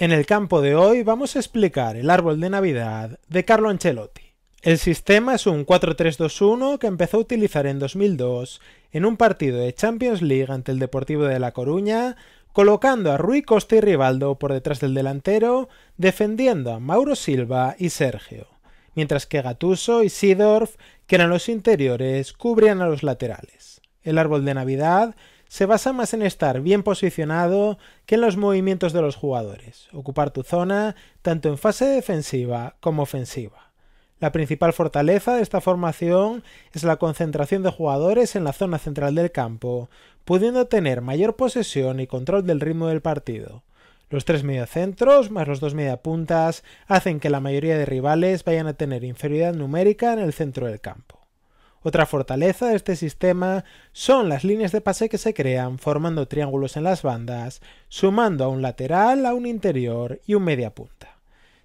En el campo de hoy vamos a explicar el árbol de Navidad de Carlo Ancelotti. El sistema es un 4-3-2-1 que empezó a utilizar en 2002 en un partido de Champions League ante el Deportivo de La Coruña, colocando a Rui Costa y Rivaldo por detrás del delantero, defendiendo a Mauro Silva y Sergio, mientras que Gatuso y Sidorf, que eran los interiores, cubrían a los laterales. El árbol de Navidad se basa más en estar bien posicionado que en los movimientos de los jugadores, ocupar tu zona tanto en fase defensiva como ofensiva. La principal fortaleza de esta formación es la concentración de jugadores en la zona central del campo, pudiendo tener mayor posesión y control del ritmo del partido. Los tres mediocentros más los dos mediapuntas hacen que la mayoría de rivales vayan a tener inferioridad numérica en el centro del campo. Otra fortaleza de este sistema son las líneas de pase que se crean formando triángulos en las bandas, sumando a un lateral, a un interior y un media punta.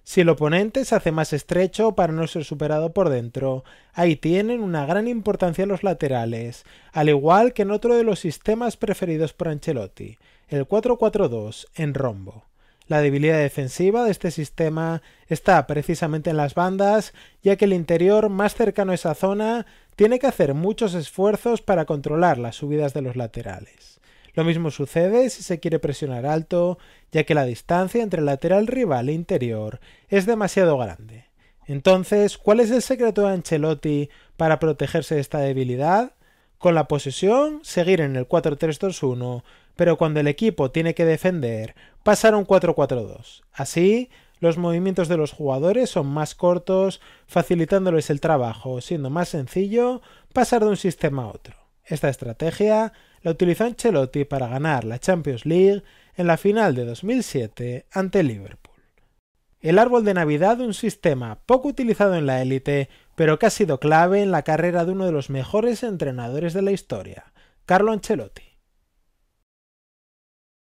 Si el oponente se hace más estrecho para no ser superado por dentro, ahí tienen una gran importancia los laterales, al igual que en otro de los sistemas preferidos por Ancelotti, el 4-4-2 en rombo. La debilidad defensiva de este sistema está precisamente en las bandas, ya que el interior más cercano a esa zona tiene que hacer muchos esfuerzos para controlar las subidas de los laterales. Lo mismo sucede si se quiere presionar alto, ya que la distancia entre lateral rival e interior es demasiado grande. Entonces, ¿cuál es el secreto de Ancelotti para protegerse de esta debilidad? Con la posesión, seguir en el 4-3-2-1, pero cuando el equipo tiene que defender, pasar a un 4-4-2. Así, los movimientos de los jugadores son más cortos, facilitándoles el trabajo, siendo más sencillo pasar de un sistema a otro. Esta estrategia la utilizó Ancelotti para ganar la Champions League en la final de 2007 ante Liverpool. El árbol de Navidad, un sistema poco utilizado en la élite, pero que ha sido clave en la carrera de uno de los mejores entrenadores de la historia, Carlo Ancelotti.